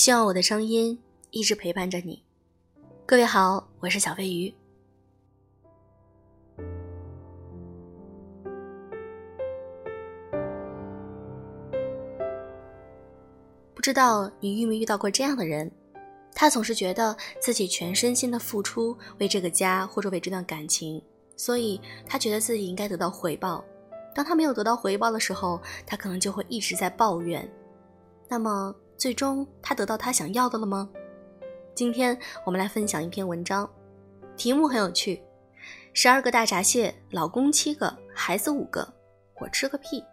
希望我的声音一直陪伴着你。各位好，我是小飞鱼。不知道你遇没遇到过这样的人，他总是觉得自己全身心的付出为这个家或者为这段感情，所以他觉得自己应该得到回报。当他没有得到回报的时候，他可能就会一直在抱怨。那么，最终他得到他想要的了吗？今天我们来分享一篇文章，题目很有趣：十二个大闸蟹，老公七个，孩子五个，我吃个屁。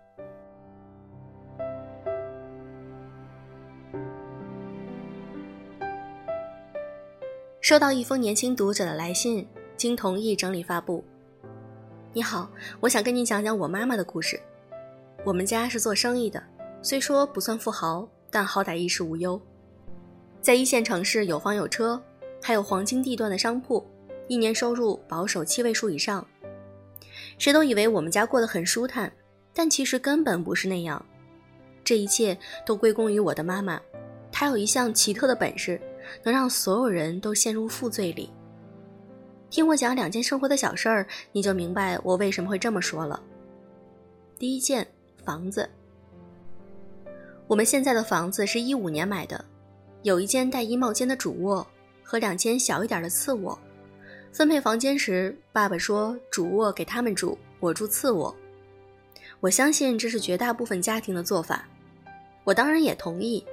收到一封年轻读者的来信，经同意整理发布。你好，我想跟你讲讲我妈妈的故事。我们家是做生意的，虽说不算富豪，但好歹衣食无忧。在一线城市有房有车，还有黄金地段的商铺，一年收入保守七位数以上。谁都以为我们家过得很舒坦，但其实根本不是那样。这一切都归功于我的妈妈，她有一项奇特的本事，能让所有人都陷入负罪里。听我讲两件生活的小事儿，你就明白我为什么会这么说了。第一件，房子。我们现在的房子是一五年买的，有一间带衣帽间的主卧和两间小一点的次卧。分配房间时，爸爸说主卧给他们住，我住次卧。我相信这是绝大部分家庭的做法，我当然也同意。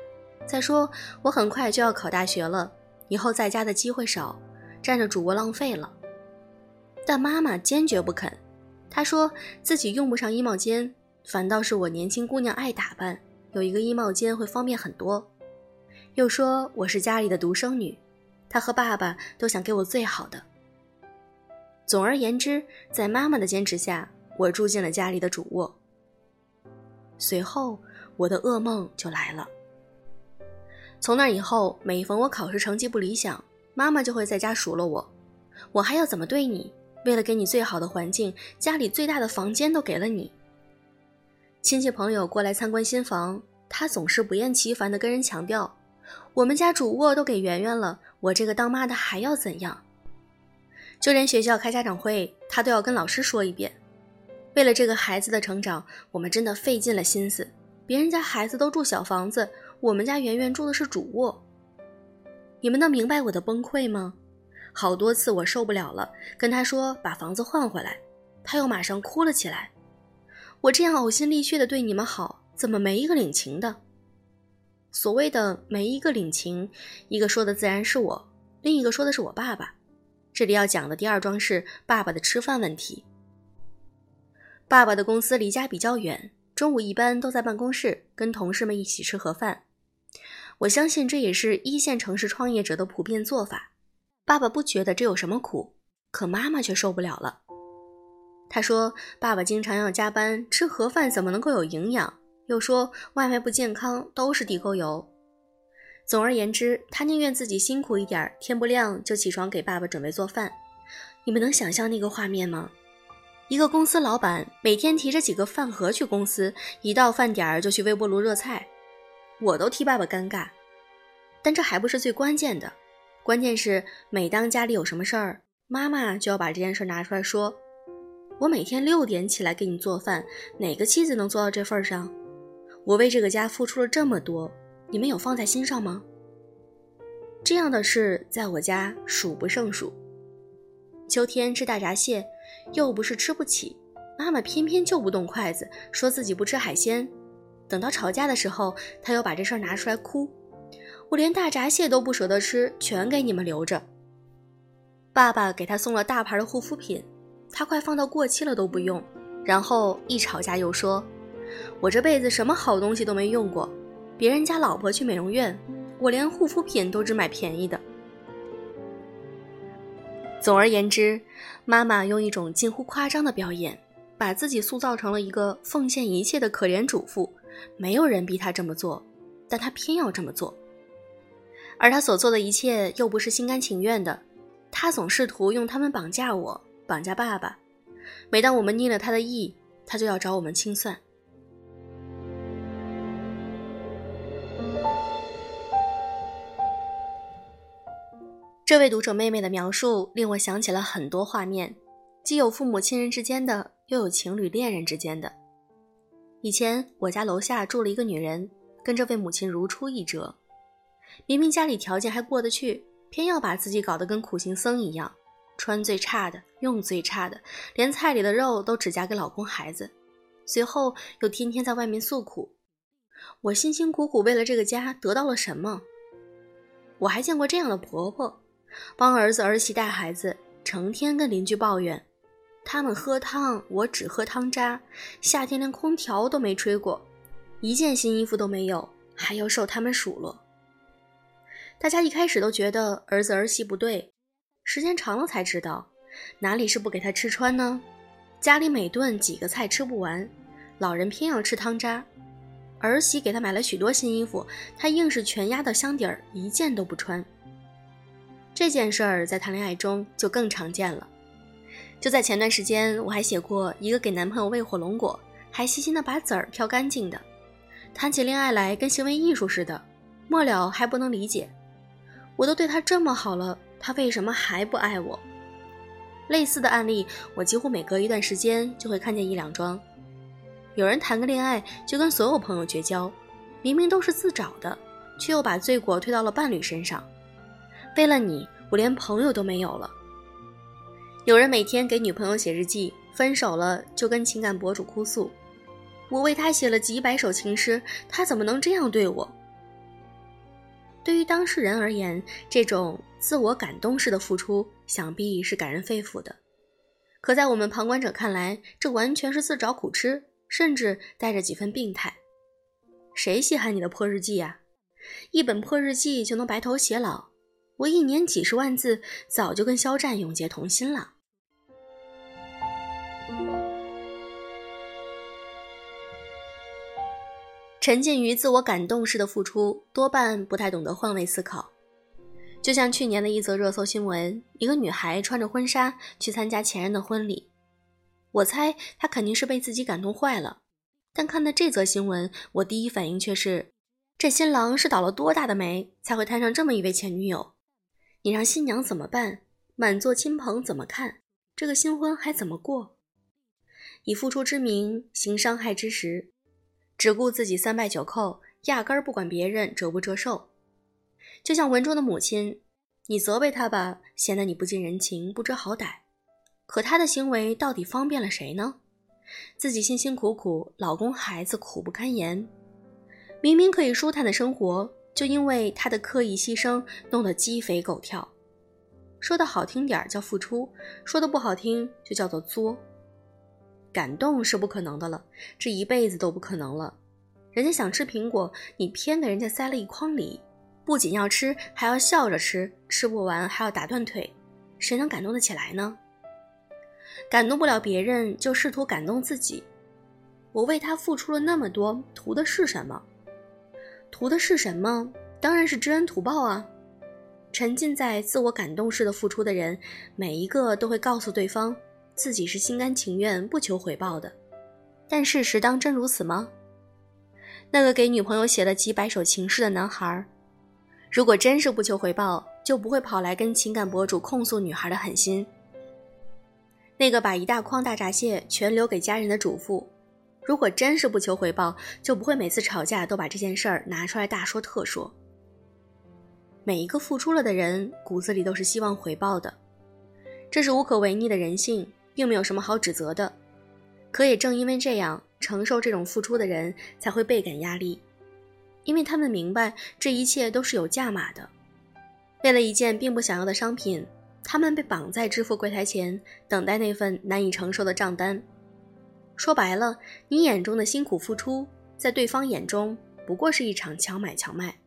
再说，我很快就要考大学了，以后在家的机会少。占着主卧浪费了，但妈妈坚决不肯。她说自己用不上衣帽间，反倒是我年轻姑娘爱打扮，有一个衣帽间会方便很多。又说我是家里的独生女，她和爸爸都想给我最好的。总而言之，在妈妈的坚持下，我住进了家里的主卧。随后，我的噩梦就来了。从那以后，每逢我考试成绩不理想，妈妈就会在家数落我，我还要怎么对你？为了给你最好的环境，家里最大的房间都给了你。亲戚朋友过来参观新房，他总是不厌其烦地跟人强调，我们家主卧都给圆圆了，我这个当妈的还要怎样？就连学校开家长会，他都要跟老师说一遍。为了这个孩子的成长，我们真的费尽了心思。别人家孩子都住小房子，我们家圆圆住的是主卧。你们能明白我的崩溃吗？好多次我受不了了，跟他说把房子换回来，他又马上哭了起来。我这样呕心沥血的对你们好，怎么没一个领情的？所谓的没一个领情，一个说的自然是我，另一个说的是我爸爸。这里要讲的第二桩是爸爸的吃饭问题。爸爸的公司离家比较远，中午一般都在办公室跟同事们一起吃盒饭。我相信这也是一线城市创业者的普遍做法。爸爸不觉得这有什么苦，可妈妈却受不了了。他说：“爸爸经常要加班，吃盒饭怎么能够有营养？又说外卖不健康，都是地沟油。”总而言之，他宁愿自己辛苦一点，天不亮就起床给爸爸准备做饭。你们能想象那个画面吗？一个公司老板每天提着几个饭盒去公司，一到饭点儿就去微波炉热菜。我都替爸爸尴尬，但这还不是最关键的，关键是每当家里有什么事儿，妈妈就要把这件事拿出来说。我每天六点起来给你做饭，哪个妻子能做到这份上？我为这个家付出了这么多，你们有放在心上吗？这样的事在我家数不胜数。秋天吃大闸蟹，又不是吃不起，妈妈偏偏就不动筷子，说自己不吃海鲜。等到吵架的时候，他又把这事儿拿出来哭。我连大闸蟹都不舍得吃，全给你们留着。爸爸给他送了大牌的护肤品，他快放到过期了都不用。然后一吵架又说：“我这辈子什么好东西都没用过，别人家老婆去美容院，我连护肤品都只买便宜的。”总而言之，妈妈用一种近乎夸张的表演，把自己塑造成了一个奉献一切的可怜主妇。没有人逼他这么做，但他偏要这么做。而他所做的一切又不是心甘情愿的，他总试图用他们绑架我，绑架爸爸。每当我们逆了他的意，他就要找我们清算。这位读者妹妹的描述令我想起了很多画面，既有父母亲人之间的，又有情侣恋人之间的。以前我家楼下住了一个女人，跟这位母亲如出一辙。明明家里条件还过得去，偏要把自己搞得跟苦行僧一样，穿最差的，用最差的，连菜里的肉都只夹给老公孩子。随后又天天在外面诉苦。我辛辛苦苦为了这个家得到了什么？我还见过这样的婆婆，帮儿子儿媳带孩子，成天跟邻居抱怨。他们喝汤，我只喝汤渣。夏天连空调都没吹过，一件新衣服都没有，还要受他们数落。大家一开始都觉得儿子儿媳不对，时间长了才知道，哪里是不给他吃穿呢？家里每顿几个菜吃不完，老人偏要吃汤渣。儿媳给他买了许多新衣服，他硬是全压到箱底儿，一件都不穿。这件事儿在谈恋爱中就更常见了。就在前段时间，我还写过一个给男朋友喂火龙果，还细心的把籽儿挑干净的，谈起恋爱来跟行为艺术似的。末了还不能理解，我都对他这么好了，他为什么还不爱我？类似的案例，我几乎每隔一段时间就会看见一两桩。有人谈个恋爱就跟所有朋友绝交，明明都是自找的，却又把罪过推到了伴侣身上。为了你，我连朋友都没有了。有人每天给女朋友写日记，分手了就跟情感博主哭诉：“我为他写了几百首情诗，他怎么能这样对我？”对于当事人而言，这种自我感动式的付出，想必是感人肺腑的。可在我们旁观者看来，这完全是自找苦吃，甚至带着几分病态。谁稀罕你的破日记呀？一本破日记就能白头偕老？我一年几十万字，早就跟肖战永结同心了。沉浸于自我感动式的付出，多半不太懂得换位思考。就像去年的一则热搜新闻，一个女孩穿着婚纱去参加前任的婚礼，我猜她肯定是被自己感动坏了。但看到这则新闻，我第一反应却是：这新郎是倒了多大的霉，才会摊上这么一位前女友？你让新娘怎么办？满座亲朋怎么看？这个新婚还怎么过？以付出之名行伤害之实。只顾自己三拜九叩，压根儿不管别人折不折寿。就像文中的母亲，你责备他吧，显得你不近人情、不知好歹。可他的行为到底方便了谁呢？自己辛辛苦苦，老公孩子苦不堪言，明明可以舒坦的生活，就因为他的刻意牺牲，弄得鸡飞狗跳。说的好听点叫付出，说的不好听就叫做作。感动是不可能的了，这一辈子都不可能了。人家想吃苹果，你偏给人家塞了一筐梨，不仅要吃，还要笑着吃，吃不完还要打断腿，谁能感动得起来呢？感动不了别人，就试图感动自己。我为他付出了那么多，图的是什么？图的是什么？当然是知恩图报啊！沉浸在自我感动式的付出的人，每一个都会告诉对方。自己是心甘情愿不求回报的，但事实当真如此吗？那个给女朋友写了几百首情诗的男孩，如果真是不求回报，就不会跑来跟情感博主控诉女孩的狠心。那个把一大筐大闸蟹全留给家人的主妇，如果真是不求回报，就不会每次吵架都把这件事儿拿出来大说特说。每一个付出了的人，骨子里都是希望回报的，这是无可违逆的人性。并没有什么好指责的，可也正因为这样，承受这种付出的人才会倍感压力，因为他们明白这一切都是有价码的。为了一件并不想要的商品，他们被绑在支付柜台前，等待那份难以承受的账单。说白了，你眼中的辛苦付出，在对方眼中不过是一场强买强卖，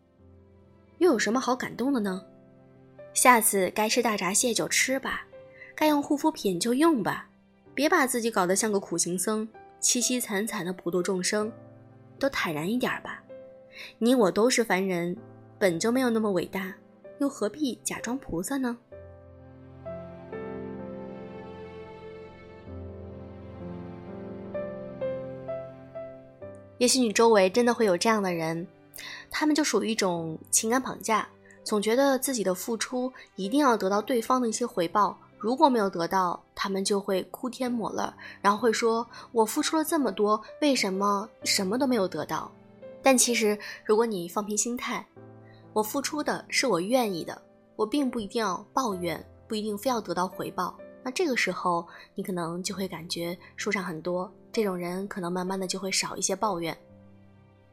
又有什么好感动的呢？下次该吃大闸蟹就吃吧。该用护肤品就用吧，别把自己搞得像个苦行僧，凄凄惨惨的普度众生，都坦然一点吧。你我都是凡人，本就没有那么伟大，又何必假装菩萨呢？也许你周围真的会有这样的人，他们就属于一种情感绑架，总觉得自己的付出一定要得到对方的一些回报，如果没有得到，他们就会哭天抹泪，然后会说：“我付出了这么多，为什么什么都没有得到？”但其实，如果你放平心态，我付出的是我愿意的，我并不一定要抱怨，不一定非要得到回报。那这个时候，你可能就会感觉舒畅很多，这种人可能慢慢的就会少一些抱怨。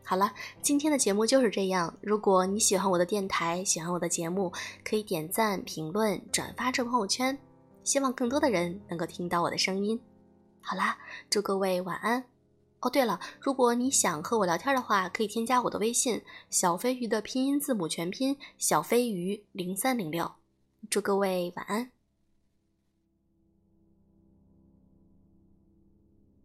好了，今天的节目就是这样。如果你喜欢我的电台，喜欢我的节目，可以点赞、评论、转发至朋友圈，希望更多的人能够听到我的声音。好啦，祝各位晚安。哦，对了，如果你想和我聊天的话，可以添加我的微信“小飞鱼”的拼音字母全拼“小飞鱼零三零六”。祝各位晚安。